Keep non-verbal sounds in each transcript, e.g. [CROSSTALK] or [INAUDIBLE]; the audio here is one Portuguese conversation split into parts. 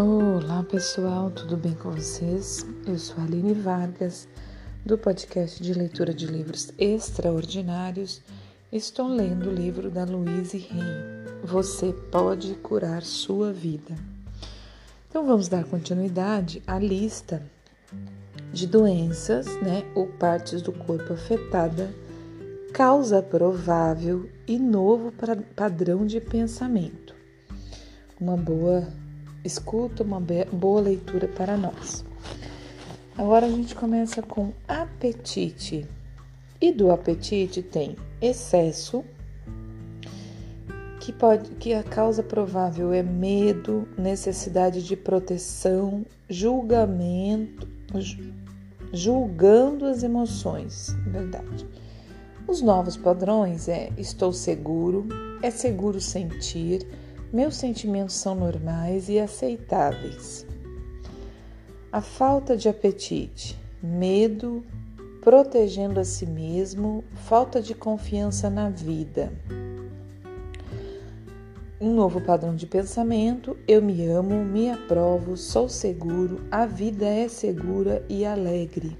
Olá pessoal, tudo bem com vocês? Eu sou a Aline Vargas, do podcast de leitura de livros extraordinários. Estou lendo o livro da Louise Hay, Você Pode Curar Sua Vida. Então vamos dar continuidade à lista de doenças né, ou partes do corpo afetada, causa provável e novo padrão de pensamento. Uma boa escuta, uma boa leitura para nós. Agora a gente começa com apetite. E do apetite tem excesso, que pode que a causa provável é medo, necessidade de proteção, julgamento, julgando as emoções, verdade. Os novos padrões é estou seguro, é seguro sentir, meus sentimentos são normais e aceitáveis. A falta de apetite, medo, protegendo a si mesmo, falta de confiança na vida. Um novo padrão de pensamento: eu me amo, me aprovo, sou seguro, a vida é segura e alegre.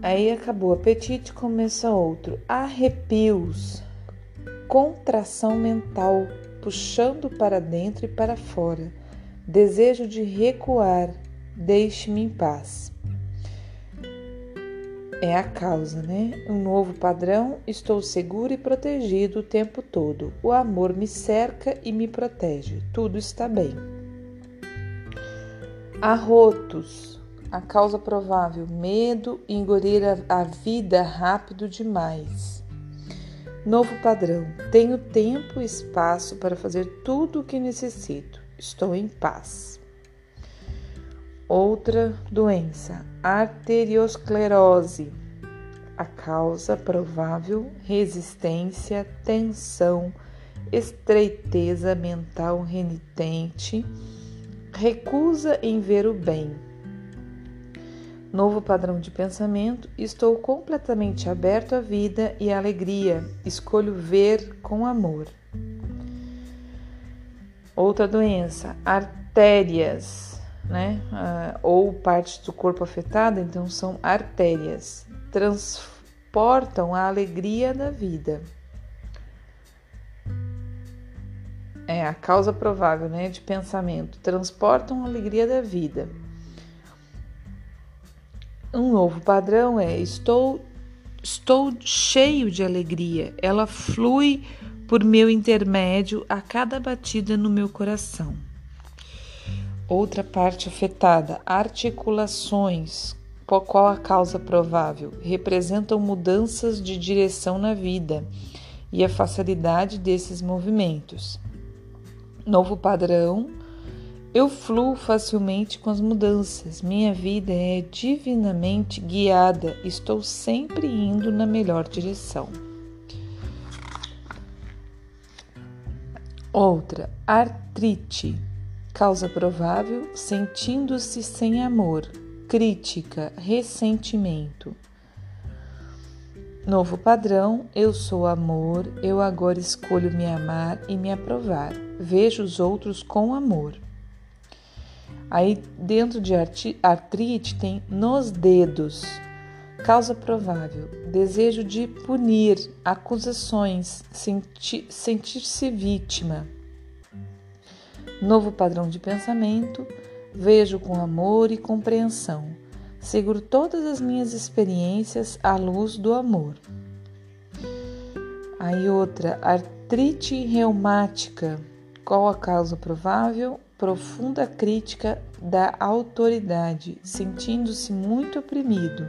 Aí acabou o apetite, começa outro. Arrepios, contração mental, puxando para dentro e para fora, desejo de recuar, deixe-me em paz. É a causa, né? Um novo padrão, estou seguro e protegido o tempo todo. O amor me cerca e me protege. Tudo está bem. Arrotos, a causa provável, medo, engolir a, a vida rápido demais. Novo padrão: tenho tempo e espaço para fazer tudo o que necessito. Estou em paz. Outra doença: arteriosclerose. A causa provável: resistência, tensão, estreiteza mental renitente, recusa em ver o bem Novo padrão de pensamento: estou completamente aberto à vida e à alegria. Escolho ver com amor. Outra doença, artérias, né? Ah, ou partes do corpo afetada, então são artérias. Transportam a alegria da vida. É a causa provável, né, de pensamento. Transportam a alegria da vida. Um novo padrão é estou estou cheio de alegria. Ela flui por meu intermédio a cada batida no meu coração. Outra parte afetada, articulações. Qual a causa provável? Representam mudanças de direção na vida e a facilidade desses movimentos. Novo padrão eu fluo facilmente com as mudanças. Minha vida é divinamente guiada. Estou sempre indo na melhor direção. Outra, artrite. Causa provável: sentindo-se sem amor, crítica, ressentimento. Novo padrão: eu sou amor, eu agora escolho me amar e me aprovar. Vejo os outros com amor. Aí dentro de artrite tem nos dedos. Causa provável: desejo de punir, acusações, senti sentir-se vítima. Novo padrão de pensamento: vejo com amor e compreensão. Seguro todas as minhas experiências à luz do amor. Aí outra, artrite reumática. Qual a causa provável? Profunda crítica da autoridade, sentindo-se muito oprimido.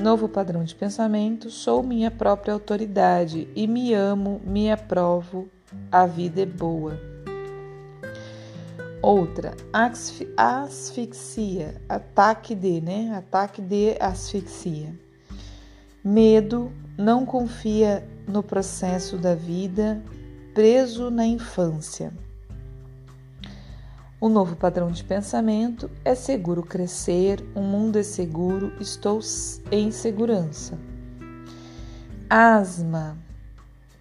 Novo padrão de pensamento: sou minha própria autoridade e me amo, me aprovo, a vida é boa. Outra, asfixia, ataque de, né? Ataque de asfixia. Medo, não confia no processo da vida, preso na infância. O novo padrão de pensamento é seguro crescer, o mundo é seguro, estou em segurança. Asma,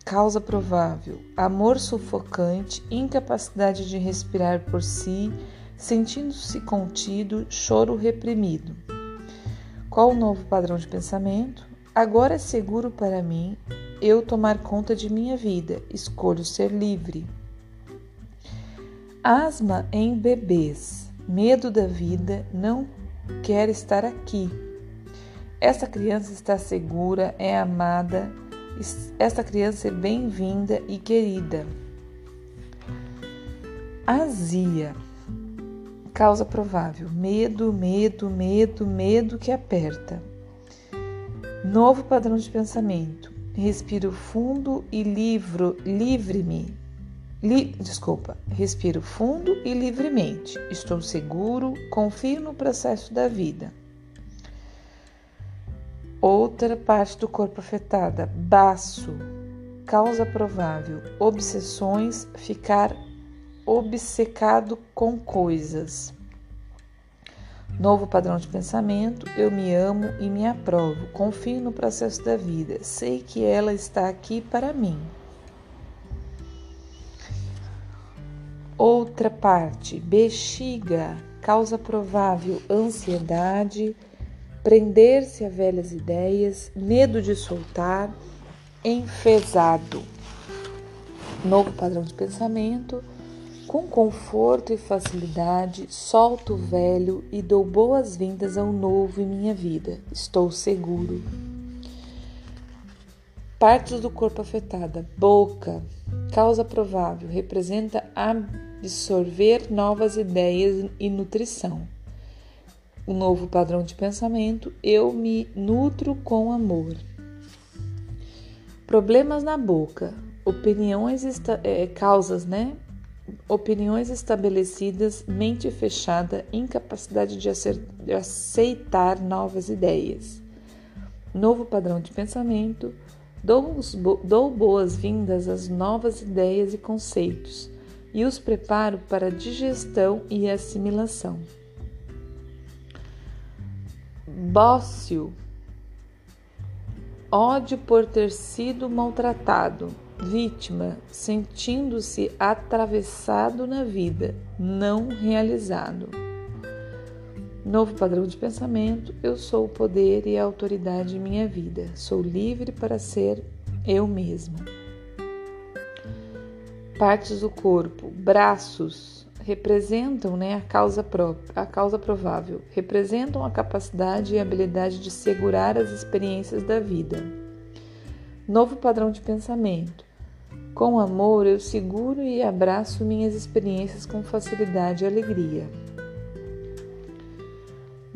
causa provável: amor sufocante, incapacidade de respirar por si, sentindo-se contido, choro reprimido. Qual o novo padrão de pensamento? Agora é seguro para mim eu tomar conta de minha vida, escolho ser livre. Asma em bebês, medo da vida, não quer estar aqui. Essa criança está segura, é amada, essa criança é bem-vinda e querida. Azia, causa provável: medo, medo, medo, medo que aperta. Novo padrão de pensamento. Respiro fundo e livro, livre-me. Li, desculpa, respiro fundo e livremente. Estou seguro, confio no processo da vida. Outra parte do corpo afetada, baço, causa provável, obsessões, ficar obcecado com coisas. Novo padrão de pensamento: eu me amo e me aprovo, confio no processo da vida, sei que ela está aqui para mim. Outra parte: bexiga, causa provável, ansiedade, prender-se a velhas ideias, medo de soltar, enfesado. Novo padrão de pensamento com conforto e facilidade, solto o velho e dou boas-vindas ao novo em minha vida. Estou seguro. Partes do corpo afetada: boca, causa provável, representa absorver novas ideias e nutrição. O novo padrão de pensamento: eu me nutro com amor. Problemas na boca, opiniões, é, causas, né? opiniões estabelecidas, mente fechada, incapacidade de, de aceitar novas ideias. Novo padrão de pensamento, dou, boas-vindas às novas ideias e conceitos e os preparo para digestão e assimilação. Bócio, ódio por ter sido maltratado vítima, sentindo-se atravessado na vida, não realizado. Novo padrão de pensamento: eu sou o poder e a autoridade em minha vida. Sou livre para ser eu mesmo. Partes do corpo, braços, representam né, a causa própria, a causa provável, representam a capacidade e habilidade de segurar as experiências da vida. Novo padrão de pensamento. Com amor, eu seguro e abraço minhas experiências com facilidade e alegria.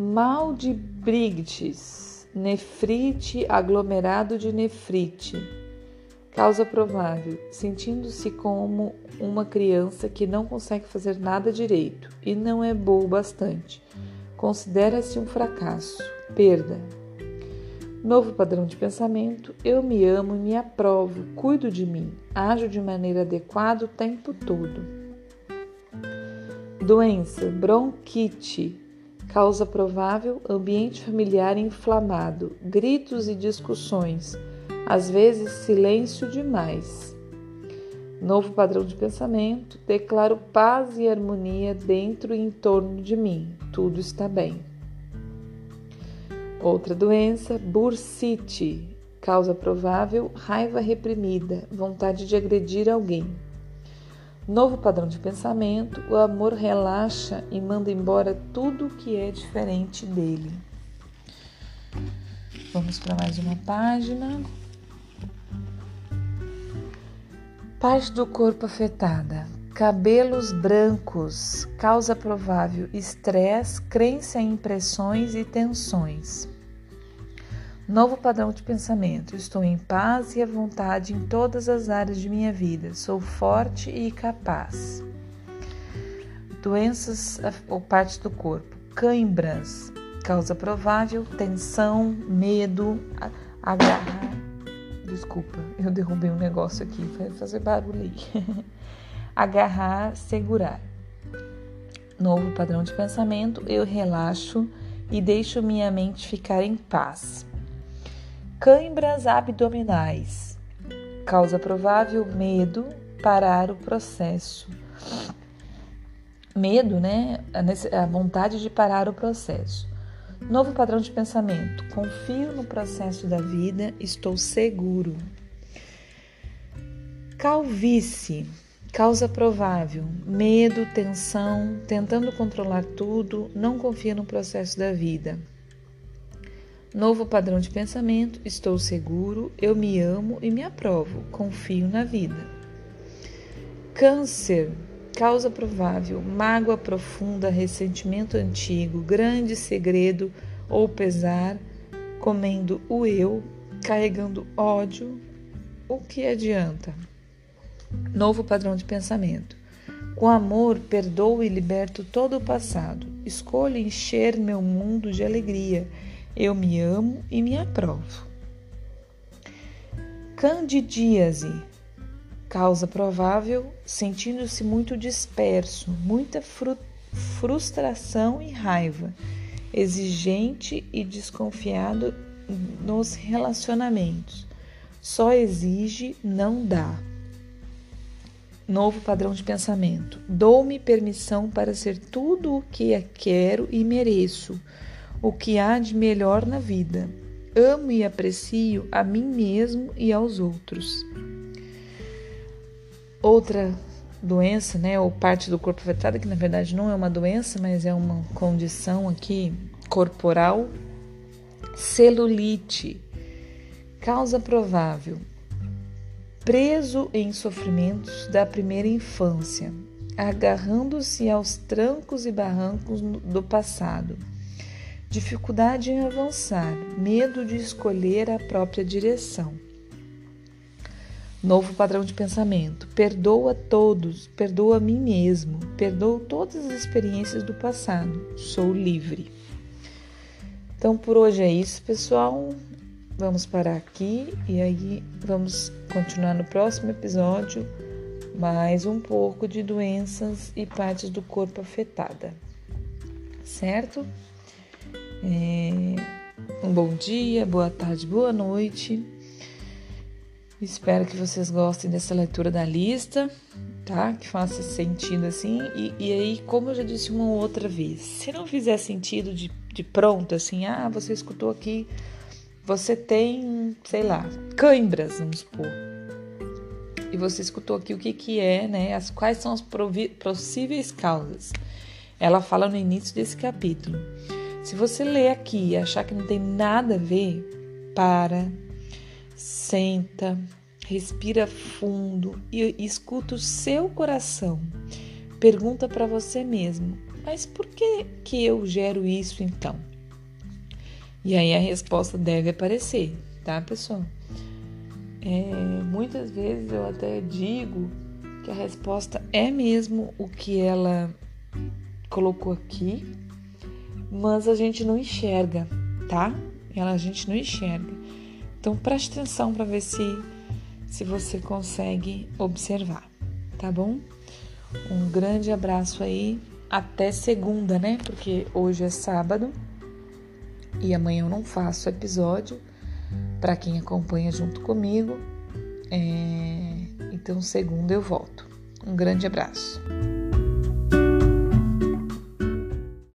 Mal de Briggs, nefrite, aglomerado de nefrite. Causa provável, sentindo-se como uma criança que não consegue fazer nada direito e não é boa o bastante. Considera-se um fracasso, perda, Novo padrão de pensamento: eu me amo e me aprovo, cuido de mim, ajo de maneira adequada o tempo todo. Doença: bronquite. Causa provável: ambiente familiar inflamado, gritos e discussões, às vezes silêncio demais. Novo padrão de pensamento: declaro paz e harmonia dentro e em torno de mim, tudo está bem. Outra doença, bursite, causa provável raiva reprimida, vontade de agredir alguém. Novo padrão de pensamento, o amor relaxa e manda embora tudo que é diferente dele. Vamos para mais uma página. Parte do corpo afetada. Cabelos brancos, causa provável estresse, crença em impressões e tensões. Novo padrão de pensamento. Estou em paz e à vontade em todas as áreas de minha vida. Sou forte e capaz. Doenças ou partes do corpo. Cãibras. Causa provável tensão, medo, agarrar. Desculpa, eu derrubei um negócio aqui, vai fazer barulho aí. [LAUGHS] agarrar, segurar. Novo padrão de pensamento. Eu relaxo e deixo minha mente ficar em paz. Cãibras abdominais. Causa provável: medo, parar o processo. Medo, né? A vontade de parar o processo. Novo padrão de pensamento: confio no processo da vida, estou seguro. Calvície, causa provável: medo, tensão, tentando controlar tudo, não confia no processo da vida. Novo padrão de pensamento: estou seguro, eu me amo e me aprovo, confio na vida. Câncer, causa provável: mágoa profunda, ressentimento antigo, grande segredo ou pesar, comendo o eu, carregando ódio. O que adianta? Novo padrão de pensamento. Com amor, perdoo e liberto todo o passado. Escolho encher meu mundo de alegria eu me amo e me aprovo. Candidíase, causa provável, sentindo-se muito disperso, muita fru frustração e raiva, exigente e desconfiado nos relacionamentos. Só exige, não dá. Novo padrão de pensamento. Dou-me permissão para ser tudo o que quero e mereço o que há de melhor na vida. Amo e aprecio a mim mesmo e aos outros. Outra doença, né, ou parte do corpo afetada, que na verdade não é uma doença, mas é uma condição aqui corporal, celulite. Causa provável: preso em sofrimentos da primeira infância, agarrando-se aos trancos e barrancos do passado dificuldade em avançar, medo de escolher a própria direção. Novo padrão de pensamento: perdoa todos, perdoa a mim mesmo, perdoo todas as experiências do passado, sou livre. Então por hoje é isso, pessoal. Vamos parar aqui e aí vamos continuar no próximo episódio mais um pouco de doenças e partes do corpo afetada. Certo? É, um bom dia, boa tarde, boa noite. Espero que vocês gostem dessa leitura da lista, tá? Que faça sentido assim. E, e aí, como eu já disse uma outra vez, se não fizer sentido de, de pronto, assim, ah, você escutou aqui, você tem, sei lá, cãibras, vamos supor. E você escutou aqui o que, que é, né? As, quais são as possíveis causas. Ela fala no início desse capítulo. Se você ler aqui e achar que não tem nada a ver, para, senta, respira fundo e escuta o seu coração. Pergunta para você mesmo: mas por que que eu gero isso então? E aí a resposta deve aparecer, tá, pessoal? É, muitas vezes eu até digo que a resposta é mesmo o que ela colocou aqui, mas a gente não enxerga, tá? Ela a gente não enxerga. Então preste atenção para ver se se você consegue observar, tá bom? Um grande abraço aí, até segunda, né? Porque hoje é sábado e amanhã eu não faço episódio para quem acompanha junto comigo. É... Então segunda eu volto. Um grande abraço.